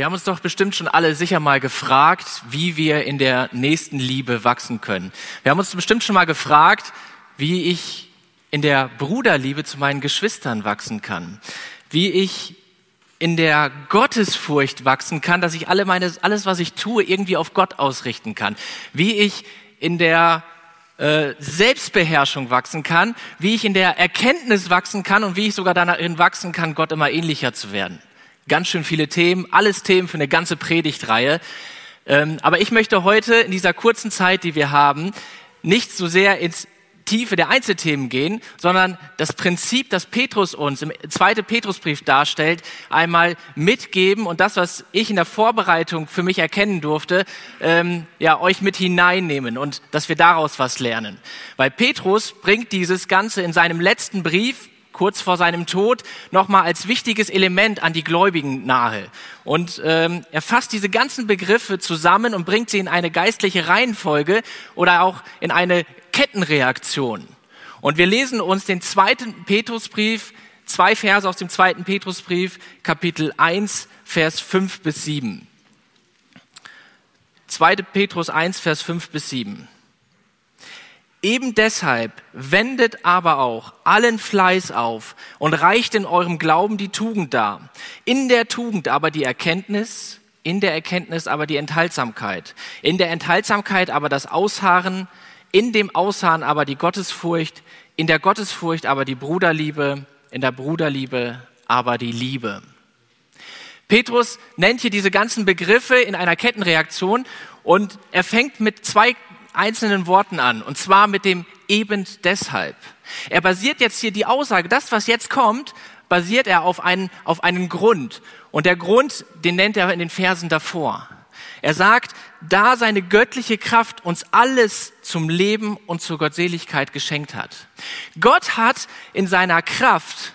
Wir haben uns doch bestimmt schon alle sicher mal gefragt, wie wir in der nächsten Liebe wachsen können. Wir haben uns bestimmt schon mal gefragt, wie ich in der Bruderliebe zu meinen Geschwistern wachsen kann, wie ich in der Gottesfurcht wachsen kann, dass ich alle meine, alles, was ich tue, irgendwie auf Gott ausrichten kann, wie ich in der äh, Selbstbeherrschung wachsen kann, wie ich in der Erkenntnis wachsen kann und wie ich sogar darin wachsen kann, Gott immer ähnlicher zu werden. Ganz schön viele Themen, alles Themen für eine ganze Predigtreihe. Ähm, aber ich möchte heute in dieser kurzen Zeit, die wir haben, nicht so sehr ins Tiefe der Einzelthemen gehen, sondern das Prinzip, das Petrus uns im zweiten Petrusbrief darstellt, einmal mitgeben und das, was ich in der Vorbereitung für mich erkennen durfte, ähm, ja, euch mit hineinnehmen und dass wir daraus was lernen. Weil Petrus bringt dieses Ganze in seinem letzten Brief, kurz vor seinem Tod nochmal als wichtiges Element an die Gläubigen nahe. Und ähm, er fasst diese ganzen Begriffe zusammen und bringt sie in eine geistliche Reihenfolge oder auch in eine Kettenreaktion. Und wir lesen uns den zweiten Petrusbrief, zwei Verse aus dem zweiten Petrusbrief, Kapitel 1, Vers 5 bis 7. 2. Petrus 1, Vers 5 bis 7. Eben deshalb wendet aber auch allen Fleiß auf und reicht in eurem Glauben die Tugend dar. In der Tugend aber die Erkenntnis, in der Erkenntnis aber die Enthaltsamkeit, in der Enthaltsamkeit aber das Ausharren, in dem Ausharren aber die Gottesfurcht, in der Gottesfurcht aber die Bruderliebe, in der Bruderliebe aber die Liebe. Petrus nennt hier diese ganzen Begriffe in einer Kettenreaktion und er fängt mit zwei einzelnen Worten an, und zwar mit dem eben deshalb. Er basiert jetzt hier die Aussage, das, was jetzt kommt, basiert er auf einen, auf einen Grund. Und der Grund, den nennt er in den Versen davor. Er sagt, da seine göttliche Kraft uns alles zum Leben und zur Gottseligkeit geschenkt hat. Gott hat in seiner Kraft,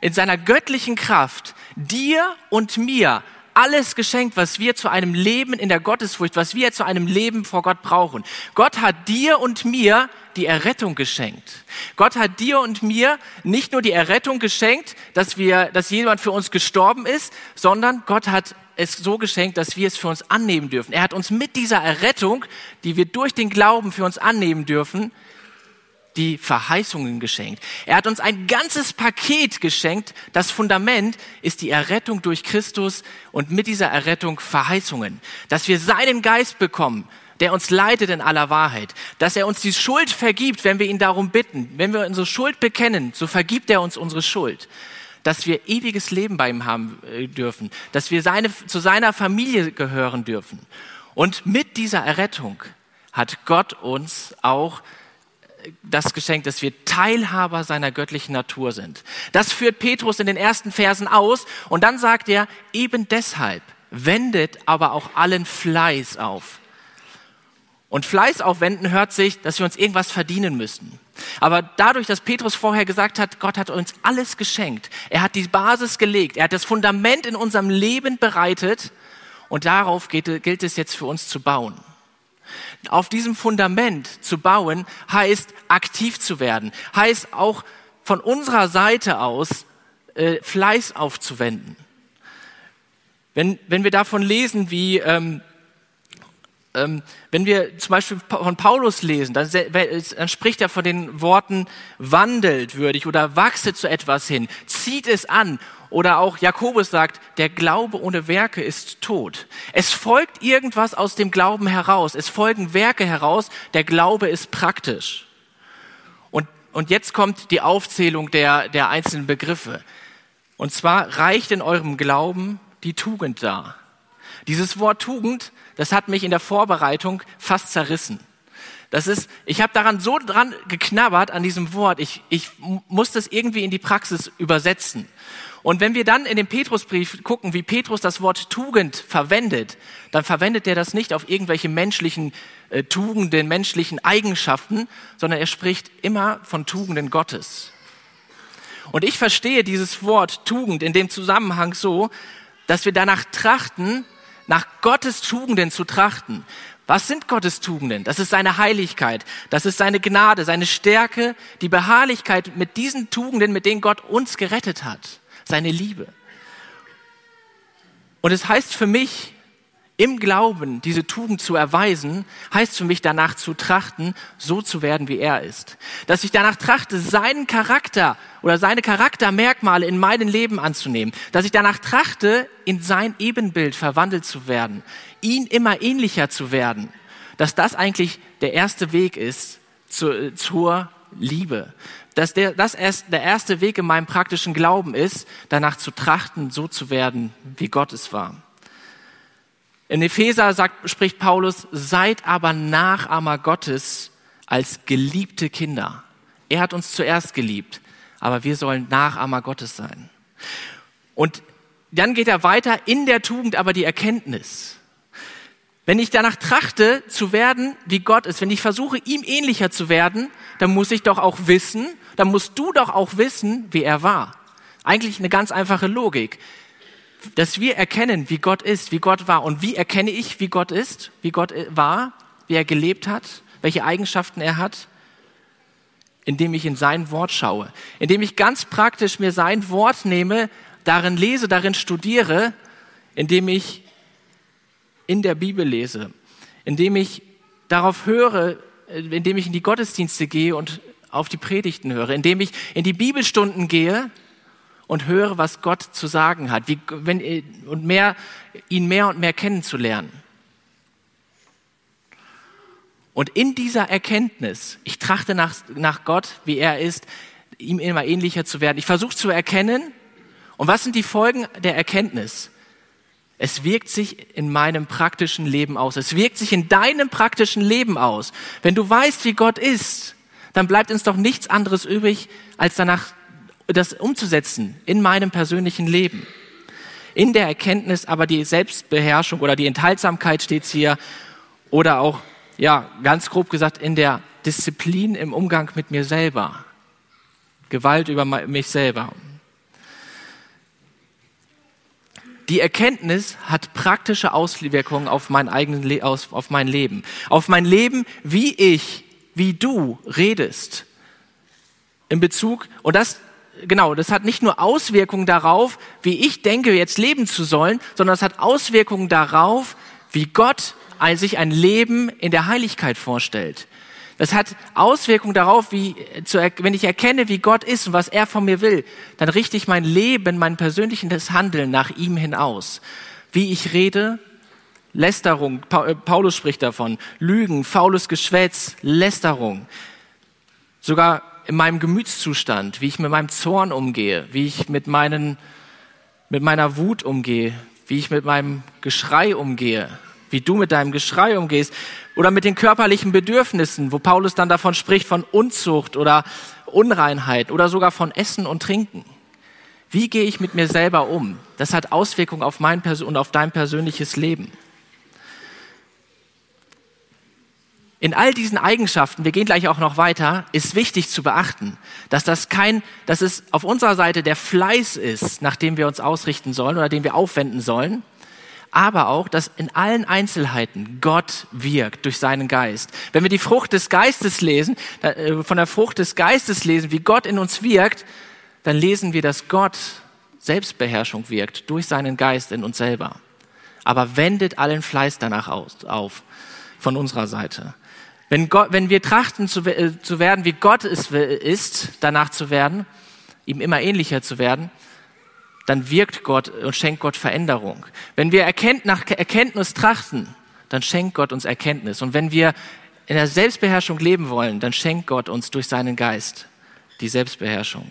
in seiner göttlichen Kraft, dir und mir alles geschenkt, was wir zu einem Leben in der Gottesfurcht, was wir zu einem Leben vor Gott brauchen. Gott hat dir und mir die Errettung geschenkt. Gott hat dir und mir nicht nur die Errettung geschenkt, dass wir, dass jemand für uns gestorben ist, sondern Gott hat es so geschenkt, dass wir es für uns annehmen dürfen. Er hat uns mit dieser Errettung, die wir durch den Glauben für uns annehmen dürfen, die Verheißungen geschenkt. Er hat uns ein ganzes Paket geschenkt. Das Fundament ist die Errettung durch Christus und mit dieser Errettung Verheißungen. Dass wir seinen Geist bekommen, der uns leitet in aller Wahrheit. Dass er uns die Schuld vergibt, wenn wir ihn darum bitten. Wenn wir unsere Schuld bekennen, so vergibt er uns unsere Schuld. Dass wir ewiges Leben bei ihm haben äh, dürfen. Dass wir seine, zu seiner Familie gehören dürfen. Und mit dieser Errettung hat Gott uns auch das Geschenk, dass wir Teilhaber seiner göttlichen Natur sind. Das führt Petrus in den ersten Versen aus und dann sagt er, eben deshalb wendet aber auch allen Fleiß auf. Und Fleiß aufwenden hört sich, dass wir uns irgendwas verdienen müssen. Aber dadurch, dass Petrus vorher gesagt hat, Gott hat uns alles geschenkt, er hat die Basis gelegt, er hat das Fundament in unserem Leben bereitet und darauf gilt es jetzt für uns zu bauen. Auf diesem Fundament zu bauen, heißt aktiv zu werden, heißt auch von unserer Seite aus äh, Fleiß aufzuwenden. Wenn, wenn wir davon lesen, wie ähm, ähm, wenn wir zum Beispiel von Paulus lesen, dann, dann, spricht er von den Worten wandelt würdig oder wachse zu etwas hin, zieht es an oder auch Jakobus sagt, der Glaube ohne Werke ist tot. Es folgt irgendwas aus dem Glauben heraus. Es folgen Werke heraus. Der Glaube ist praktisch. Und, und jetzt kommt die Aufzählung der, der einzelnen Begriffe. Und zwar reicht in eurem Glauben die Tugend da. Dieses Wort Tugend, das hat mich in der Vorbereitung fast zerrissen. Das ist, ich habe daran so dran geknabbert an diesem Wort. Ich, ich muss das irgendwie in die Praxis übersetzen. Und wenn wir dann in den Petrusbrief gucken, wie Petrus das Wort Tugend verwendet, dann verwendet er das nicht auf irgendwelche menschlichen äh, Tugenden, menschlichen Eigenschaften, sondern er spricht immer von Tugenden Gottes. Und ich verstehe dieses Wort Tugend in dem Zusammenhang so, dass wir danach trachten, nach Gottes Tugenden zu trachten. Was sind Gottes Tugenden? Das ist seine Heiligkeit, das ist seine Gnade, seine Stärke, die Beharrlichkeit mit diesen Tugenden, mit denen Gott uns gerettet hat seine Liebe. Und es heißt für mich, im Glauben diese Tugend zu erweisen, heißt für mich danach zu trachten, so zu werden, wie er ist. Dass ich danach trachte, seinen Charakter oder seine Charaktermerkmale in meinem Leben anzunehmen. Dass ich danach trachte, in sein Ebenbild verwandelt zu werden, ihn immer ähnlicher zu werden. Dass das eigentlich der erste Weg ist zu, zur Liebe. Dass der, das erst der erste Weg in meinem praktischen Glauben ist, danach zu trachten, so zu werden, wie Gott es war. In Epheser sagt, spricht Paulus, seid aber Nachahmer Gottes als geliebte Kinder. Er hat uns zuerst geliebt, aber wir sollen Nachahmer Gottes sein. Und dann geht er weiter in der Tugend aber die Erkenntnis. Wenn ich danach trachte zu werden, wie Gott ist, wenn ich versuche, ihm ähnlicher zu werden, dann muss ich doch auch wissen, dann musst du doch auch wissen, wie er war. Eigentlich eine ganz einfache Logik dass wir erkennen, wie Gott ist, wie Gott war. Und wie erkenne ich, wie Gott ist, wie Gott war, wie er gelebt hat, welche Eigenschaften er hat? Indem ich in sein Wort schaue, indem ich ganz praktisch mir sein Wort nehme, darin lese, darin studiere, indem ich in der Bibel lese, indem ich darauf höre, indem ich in die Gottesdienste gehe und auf die Predigten höre, indem ich in die Bibelstunden gehe und höre, was Gott zu sagen hat, wie, wenn, und mehr, ihn mehr und mehr kennenzulernen. Und in dieser Erkenntnis, ich trachte nach, nach Gott, wie er ist, ihm immer ähnlicher zu werden. Ich versuche zu erkennen. Und was sind die Folgen der Erkenntnis? Es wirkt sich in meinem praktischen Leben aus. Es wirkt sich in deinem praktischen Leben aus. Wenn du weißt, wie Gott ist, dann bleibt uns doch nichts anderes übrig, als danach das umzusetzen in meinem persönlichen Leben. In der Erkenntnis aber die Selbstbeherrschung oder die Enthaltsamkeit steht hier oder auch, ja, ganz grob gesagt, in der Disziplin im Umgang mit mir selber. Gewalt über mich selber. Die Erkenntnis hat praktische Auswirkungen auf mein eigenes auf mein Leben, auf mein Leben, wie ich, wie du redest. In Bezug und das genau, das hat nicht nur Auswirkungen darauf, wie ich denke, jetzt leben zu sollen, sondern es hat Auswirkungen darauf, wie Gott sich ein Leben in der Heiligkeit vorstellt. Das hat Auswirkungen darauf, wie, wenn ich erkenne, wie Gott ist und was er von mir will, dann richte ich mein Leben, mein persönliches Handeln nach ihm hin aus. Wie ich rede, Lästerung, äh, Paulus spricht davon, Lügen, faules Geschwätz, Lästerung. Sogar in meinem Gemütszustand, wie ich mit meinem Zorn umgehe, wie ich mit, meinen, mit meiner Wut umgehe, wie ich mit meinem Geschrei umgehe, wie du mit deinem Geschrei umgehst oder mit den körperlichen Bedürfnissen, wo Paulus dann davon spricht von Unzucht oder Unreinheit oder sogar von Essen und Trinken. Wie gehe ich mit mir selber um? Das hat Auswirkungen auf mein und auf dein persönliches Leben. In all diesen Eigenschaften, wir gehen gleich auch noch weiter, ist wichtig zu beachten, dass das kein, dass es auf unserer Seite der Fleiß ist, nach dem wir uns ausrichten sollen oder den wir aufwenden sollen, aber auch, dass in allen Einzelheiten Gott wirkt durch seinen Geist. Wenn wir die Frucht des Geistes lesen, äh, von der Frucht des Geistes lesen, wie Gott in uns wirkt, dann lesen wir, dass Gott Selbstbeherrschung wirkt durch seinen Geist in uns selber. Aber wendet allen Fleiß danach auf von unserer Seite. Wenn, Gott, wenn wir trachten zu, äh, zu werden, wie Gott es ist, danach zu werden, ihm immer ähnlicher zu werden, dann wirkt Gott und schenkt Gott Veränderung. Wenn wir erkennt, nach Erkenntnis trachten, dann schenkt Gott uns Erkenntnis. Und wenn wir in der Selbstbeherrschung leben wollen, dann schenkt Gott uns durch seinen Geist die Selbstbeherrschung.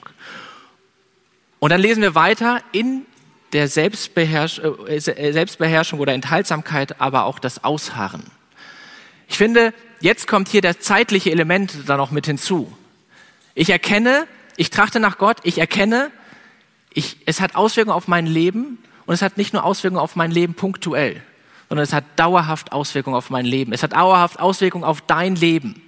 Und dann lesen wir weiter in der Selbstbeherrsch äh, Selbstbeherrschung oder Enthaltsamkeit, aber auch das Ausharren. Ich finde, jetzt kommt hier das zeitliche Element da noch mit hinzu. Ich erkenne, ich trachte nach Gott, ich erkenne, ich, es hat Auswirkungen auf mein Leben und es hat nicht nur Auswirkungen auf mein Leben punktuell, sondern es hat dauerhaft Auswirkungen auf mein Leben. Es hat dauerhaft Auswirkungen auf dein Leben.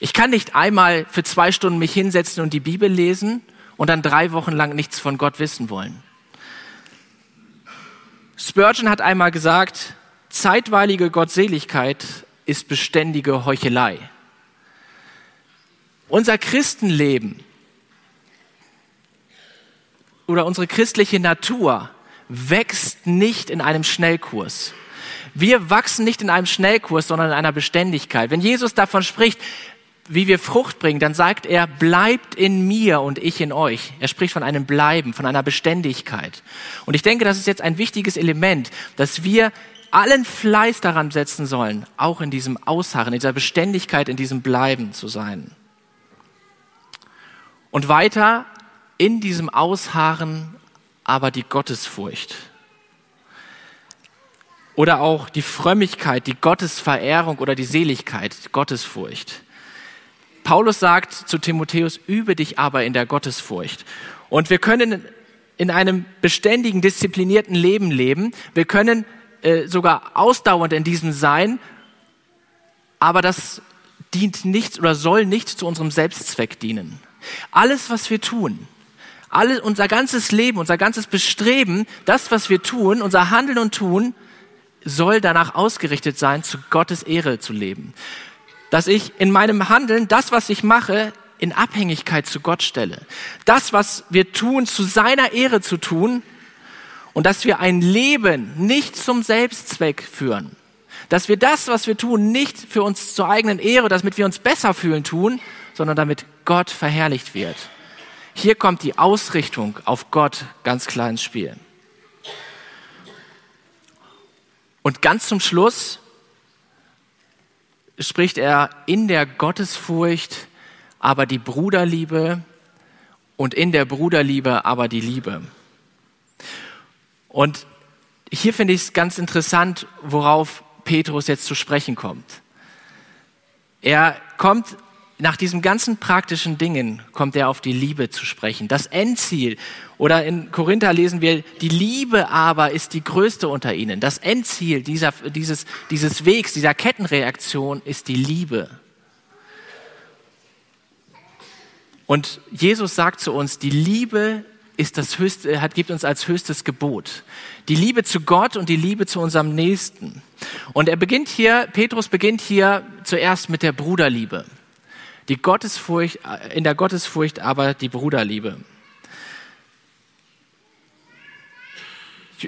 Ich kann nicht einmal für zwei Stunden mich hinsetzen und die Bibel lesen und dann drei Wochen lang nichts von Gott wissen wollen. Spurgeon hat einmal gesagt, zeitweilige Gottseligkeit ist beständige Heuchelei. Unser Christenleben oder unsere christliche Natur wächst nicht in einem Schnellkurs. Wir wachsen nicht in einem Schnellkurs, sondern in einer Beständigkeit. Wenn Jesus davon spricht, wie wir Frucht bringen, dann sagt er, bleibt in mir und ich in euch. Er spricht von einem Bleiben, von einer Beständigkeit. Und ich denke, das ist jetzt ein wichtiges Element, dass wir allen Fleiß daran setzen sollen, auch in diesem Ausharren, in dieser Beständigkeit, in diesem Bleiben zu sein. Und weiter in diesem Ausharren aber die Gottesfurcht. Oder auch die Frömmigkeit, die Gottesverehrung oder die Seligkeit, die Gottesfurcht. Paulus sagt zu Timotheus, übe dich aber in der Gottesfurcht. Und wir können in einem beständigen, disziplinierten Leben leben. Wir können äh, sogar ausdauernd in diesem sein, aber das dient nicht oder soll nicht zu unserem Selbstzweck dienen. Alles, was wir tun, alles, unser ganzes Leben, unser ganzes Bestreben, das, was wir tun, unser Handeln und Tun, soll danach ausgerichtet sein, zu Gottes Ehre zu leben. Dass ich in meinem Handeln das, was ich mache, in Abhängigkeit zu Gott stelle. Das, was wir tun, zu seiner Ehre zu tun und dass wir ein Leben nicht zum Selbstzweck führen. Dass wir das, was wir tun, nicht für uns zur eigenen Ehre, damit wir uns besser fühlen tun, sondern damit Gott verherrlicht wird. Hier kommt die Ausrichtung auf Gott ganz klar ins Spiel. Und ganz zum Schluss spricht er in der Gottesfurcht aber die Bruderliebe und in der Bruderliebe aber die Liebe. Und hier finde ich es ganz interessant, worauf Petrus jetzt zu sprechen kommt. Er kommt nach diesen ganzen praktischen Dingen kommt er auf die Liebe zu sprechen. Das Endziel. Oder in Korinther lesen wir, die Liebe aber ist die größte unter ihnen. Das Endziel dieser, dieses, dieses Wegs, dieser Kettenreaktion ist die Liebe. Und Jesus sagt zu uns, die Liebe ist das höchste, hat, gibt uns als höchstes Gebot. Die Liebe zu Gott und die Liebe zu unserem Nächsten. Und er beginnt hier, Petrus beginnt hier zuerst mit der Bruderliebe. Die Gottesfurcht, in der Gottesfurcht aber die Bruderliebe.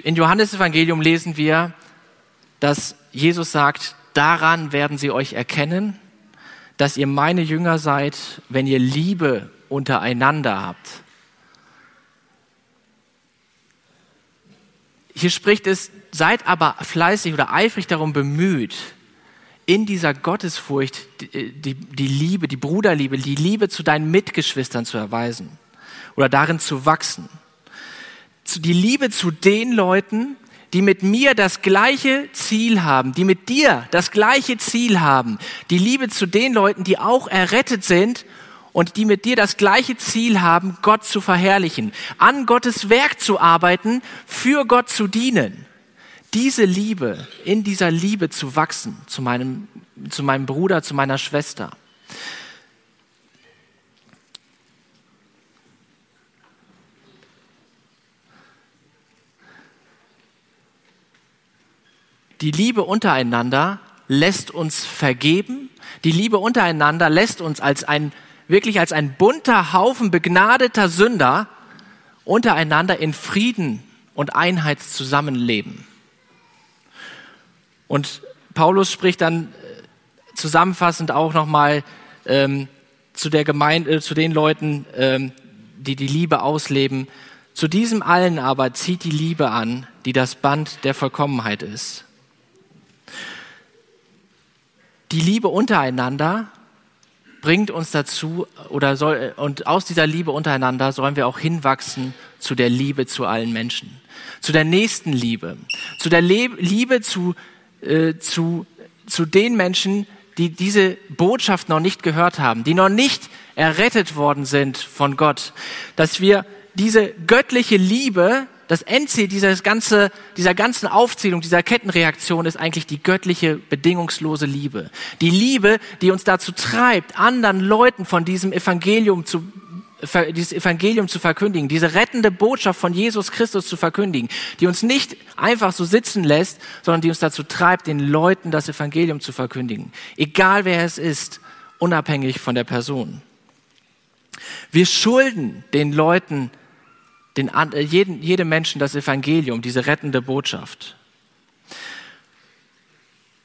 In Johannes Evangelium lesen wir, dass Jesus sagt, daran werden sie euch erkennen, dass ihr meine Jünger seid, wenn ihr Liebe untereinander habt. Hier spricht es, seid aber fleißig oder eifrig darum bemüht, in dieser Gottesfurcht die, die, die Liebe, die Bruderliebe, die Liebe zu deinen Mitgeschwistern zu erweisen oder darin zu wachsen. Die Liebe zu den Leuten, die mit mir das gleiche Ziel haben, die mit dir das gleiche Ziel haben. Die Liebe zu den Leuten, die auch errettet sind und die mit dir das gleiche Ziel haben, Gott zu verherrlichen, an Gottes Werk zu arbeiten, für Gott zu dienen diese Liebe, in dieser Liebe zu wachsen zu meinem, zu meinem Bruder, zu meiner Schwester. Die Liebe untereinander lässt uns vergeben. Die Liebe untereinander lässt uns als ein, wirklich als ein bunter Haufen begnadeter Sünder untereinander in Frieden und Einheit zusammenleben. Und Paulus spricht dann äh, zusammenfassend auch nochmal ähm, zu der Gemeinde, äh, zu den Leuten, ähm, die die Liebe ausleben. Zu diesem allen aber zieht die Liebe an, die das Band der Vollkommenheit ist. Die Liebe untereinander bringt uns dazu oder soll und aus dieser Liebe untereinander sollen wir auch hinwachsen zu der Liebe zu allen Menschen, zu der nächsten Liebe, zu der Le Liebe zu äh, zu, zu den Menschen, die diese Botschaft noch nicht gehört haben, die noch nicht errettet worden sind von Gott, dass wir diese göttliche Liebe, das Endziel dieser, ganze, dieser ganzen Aufzählung, dieser Kettenreaktion ist eigentlich die göttliche, bedingungslose Liebe. Die Liebe, die uns dazu treibt, anderen Leuten von diesem Evangelium zu dieses Evangelium zu verkündigen, diese rettende Botschaft von Jesus Christus zu verkündigen, die uns nicht einfach so sitzen lässt, sondern die uns dazu treibt, den Leuten das Evangelium zu verkündigen. Egal wer es ist, unabhängig von der Person. Wir schulden den Leuten den, äh, jeden, jedem Menschen das Evangelium, diese rettende Botschaft.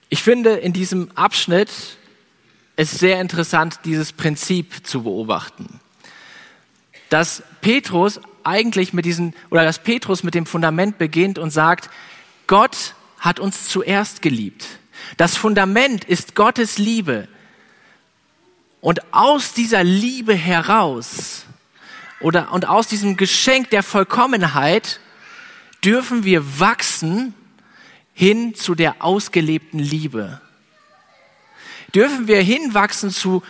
Ich finde in diesem Abschnitt es sehr interessant, dieses Prinzip zu beobachten. Dass Petrus eigentlich mit diesen, oder dass Petrus mit dem Fundament beginnt und sagt, Gott hat uns zuerst geliebt. Das Fundament ist Gottes Liebe. Und aus dieser Liebe heraus oder, und aus diesem Geschenk der Vollkommenheit dürfen wir wachsen hin zu der ausgelebten Liebe. Dürfen wir hinwachsen zu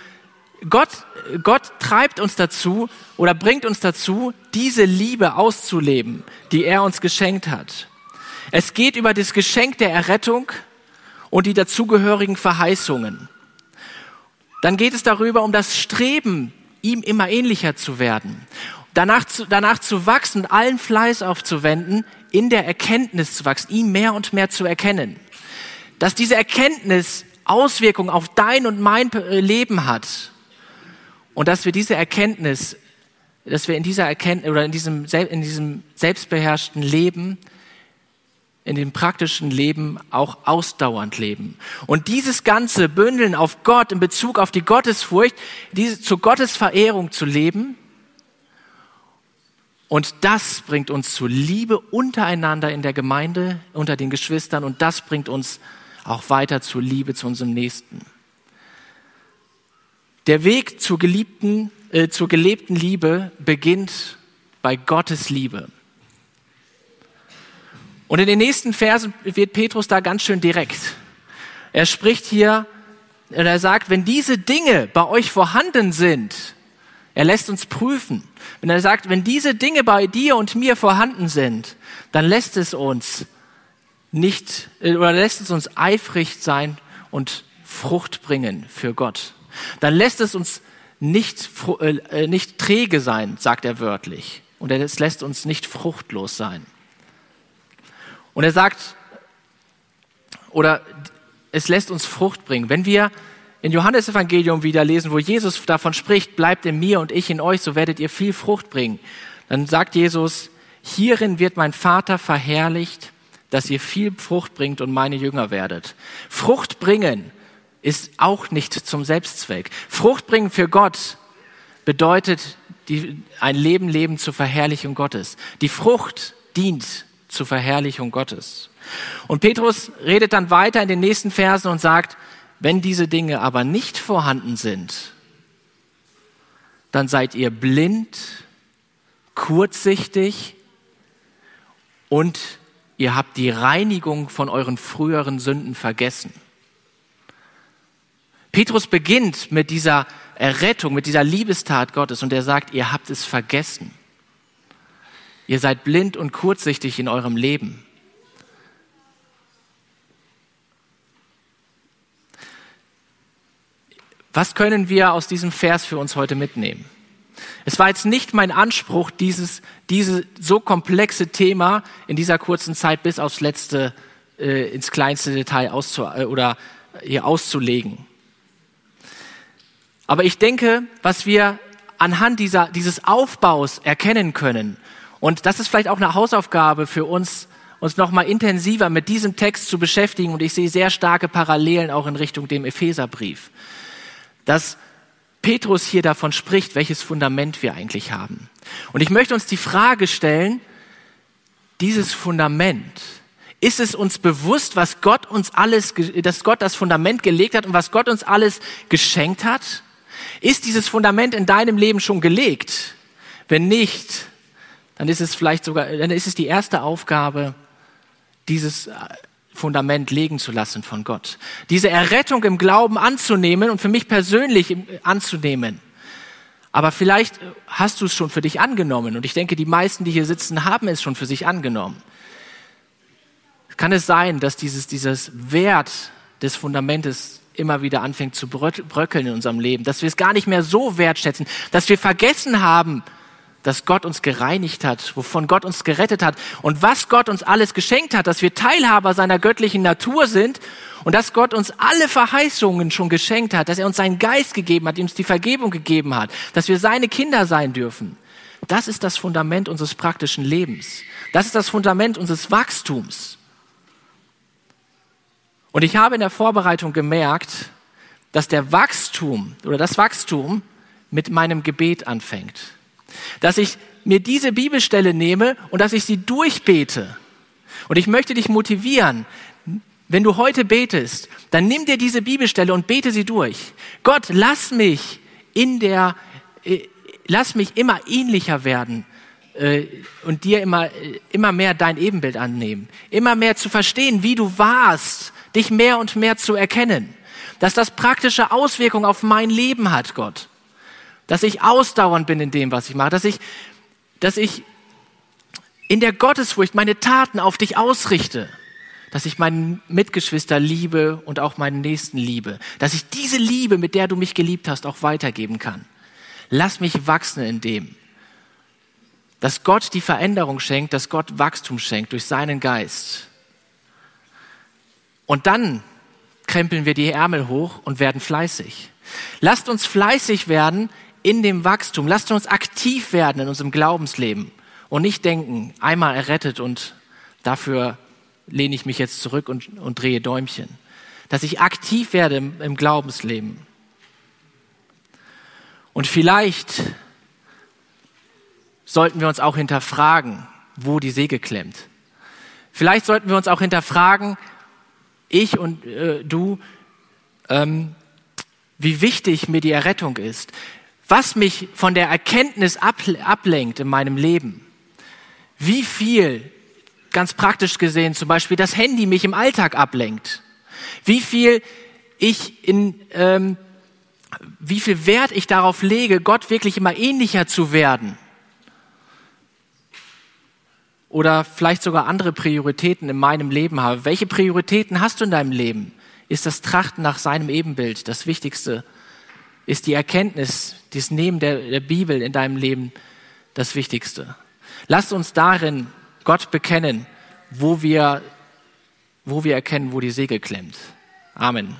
Gott, Gott treibt uns dazu oder bringt uns dazu, diese Liebe auszuleben, die er uns geschenkt hat. Es geht über das Geschenk der Errettung und die dazugehörigen Verheißungen. Dann geht es darüber um das Streben, ihm immer ähnlicher zu werden. Danach zu, danach zu wachsen, allen Fleiß aufzuwenden, in der Erkenntnis zu wachsen, ihn mehr und mehr zu erkennen. Dass diese Erkenntnis Auswirkungen auf dein und mein Leben hat. Und dass wir diese Erkenntnis, dass wir in dieser Erkenntnis oder in diesem, in diesem selbstbeherrschten Leben in dem praktischen Leben auch ausdauernd leben. Und dieses ganze Bündeln auf Gott in Bezug auf die Gottesfurcht, diese, zu Gottes Verehrung zu leben, und das bringt uns zu Liebe untereinander in der Gemeinde, unter den Geschwistern, und das bringt uns auch weiter zur Liebe zu unserem Nächsten. Der Weg zur geliebten, äh, zur gelebten Liebe beginnt bei Gottes Liebe. Und in den nächsten Versen wird Petrus da ganz schön direkt. Er spricht hier und er sagt, wenn diese Dinge bei euch vorhanden sind, er lässt uns prüfen. Wenn er sagt, wenn diese Dinge bei dir und mir vorhanden sind, dann lässt es uns nicht, äh, oder lässt es uns eifrig sein und Frucht bringen für Gott. Dann lässt es uns nicht, äh, äh, nicht träge sein, sagt er wörtlich. Und es lässt uns nicht fruchtlos sein. Und er sagt, oder es lässt uns Frucht bringen. Wenn wir in Johannes Evangelium wieder lesen, wo Jesus davon spricht, bleibt in mir und ich in euch, so werdet ihr viel Frucht bringen. Dann sagt Jesus, hierin wird mein Vater verherrlicht, dass ihr viel Frucht bringt und meine Jünger werdet. Frucht bringen ist auch nicht zum Selbstzweck. Frucht bringen für Gott bedeutet die, ein Leben leben zur Verherrlichung Gottes. Die Frucht dient zur Verherrlichung Gottes. Und Petrus redet dann weiter in den nächsten Versen und sagt, wenn diese Dinge aber nicht vorhanden sind, dann seid ihr blind, kurzsichtig und ihr habt die Reinigung von euren früheren Sünden vergessen. Petrus beginnt mit dieser Errettung, mit dieser Liebestat Gottes und er sagt, ihr habt es vergessen. Ihr seid blind und kurzsichtig in eurem Leben. Was können wir aus diesem Vers für uns heute mitnehmen? Es war jetzt nicht mein Anspruch, dieses, dieses so komplexe Thema in dieser kurzen Zeit bis aufs letzte, äh, ins kleinste Detail auszu, äh, oder hier auszulegen. Aber ich denke, was wir anhand dieser, dieses Aufbaus erkennen können und das ist vielleicht auch eine Hausaufgabe für uns, uns nochmal intensiver mit diesem Text zu beschäftigen. Und ich sehe sehr starke Parallelen auch in Richtung dem Epheserbrief. Dass Petrus hier davon spricht, welches Fundament wir eigentlich haben. Und ich möchte uns die Frage stellen, dieses Fundament, ist es uns bewusst, was Gott uns alles, dass Gott das Fundament gelegt hat und was Gott uns alles geschenkt hat? Ist dieses Fundament in deinem Leben schon gelegt? Wenn nicht, dann ist es vielleicht sogar, dann ist es die erste Aufgabe, dieses äh, Fundament legen zu lassen von Gott. Diese Errettung im Glauben anzunehmen und für mich persönlich anzunehmen. Aber vielleicht hast du es schon für dich angenommen. Und ich denke, die meisten, die hier sitzen, haben es schon für sich angenommen. Kann es sein, dass dieses, dieses Wert des Fundamentes immer wieder anfängt zu bröckeln in unserem Leben, dass wir es gar nicht mehr so wertschätzen, dass wir vergessen haben, dass Gott uns gereinigt hat, wovon Gott uns gerettet hat und was Gott uns alles geschenkt hat, dass wir Teilhaber seiner göttlichen Natur sind und dass Gott uns alle Verheißungen schon geschenkt hat, dass er uns seinen Geist gegeben hat, uns die Vergebung gegeben hat, dass wir seine Kinder sein dürfen. Das ist das Fundament unseres praktischen Lebens. Das ist das Fundament unseres Wachstums. Und ich habe in der Vorbereitung gemerkt, dass der Wachstum oder das Wachstum mit meinem Gebet anfängt. Dass ich mir diese Bibelstelle nehme und dass ich sie durchbete. Und ich möchte dich motivieren, wenn du heute betest, dann nimm dir diese Bibelstelle und bete sie durch. Gott, lass mich in der, äh, lass mich immer ähnlicher werden und dir immer, äh, immer mehr dein Ebenbild annehmen. Immer mehr zu verstehen, wie du warst, dich mehr und mehr zu erkennen. Dass das praktische Auswirkungen auf mein Leben hat, Gott. Dass ich ausdauernd bin in dem, was ich mache. Dass ich, dass ich in der Gottesfurcht meine Taten auf dich ausrichte dass ich meinen Mitgeschwister liebe und auch meinen Nächsten liebe, dass ich diese Liebe, mit der du mich geliebt hast, auch weitergeben kann. Lass mich wachsen in dem, dass Gott die Veränderung schenkt, dass Gott Wachstum schenkt durch seinen Geist. Und dann krempeln wir die Ärmel hoch und werden fleißig. Lasst uns fleißig werden in dem Wachstum. Lasst uns aktiv werden in unserem Glaubensleben und nicht denken, einmal errettet und dafür lehne ich mich jetzt zurück und, und drehe Däumchen. Dass ich aktiv werde im, im Glaubensleben. Und vielleicht sollten wir uns auch hinterfragen, wo die Säge klemmt. Vielleicht sollten wir uns auch hinterfragen, ich und äh, du, ähm, wie wichtig mir die Errettung ist, was mich von der Erkenntnis ablenkt in meinem Leben, wie viel ganz praktisch gesehen zum Beispiel das Handy mich im Alltag ablenkt. Wie viel ich in, ähm, wie viel Wert ich darauf lege, Gott wirklich immer ähnlicher zu werden. Oder vielleicht sogar andere Prioritäten in meinem Leben habe. Welche Prioritäten hast du in deinem Leben? Ist das Trachten nach seinem Ebenbild das Wichtigste? Ist die Erkenntnis, das Nehmen der, der Bibel in deinem Leben das Wichtigste? Lass uns darin Gott bekennen, wo wir, wo wir erkennen, wo die Segel klemmt. Amen.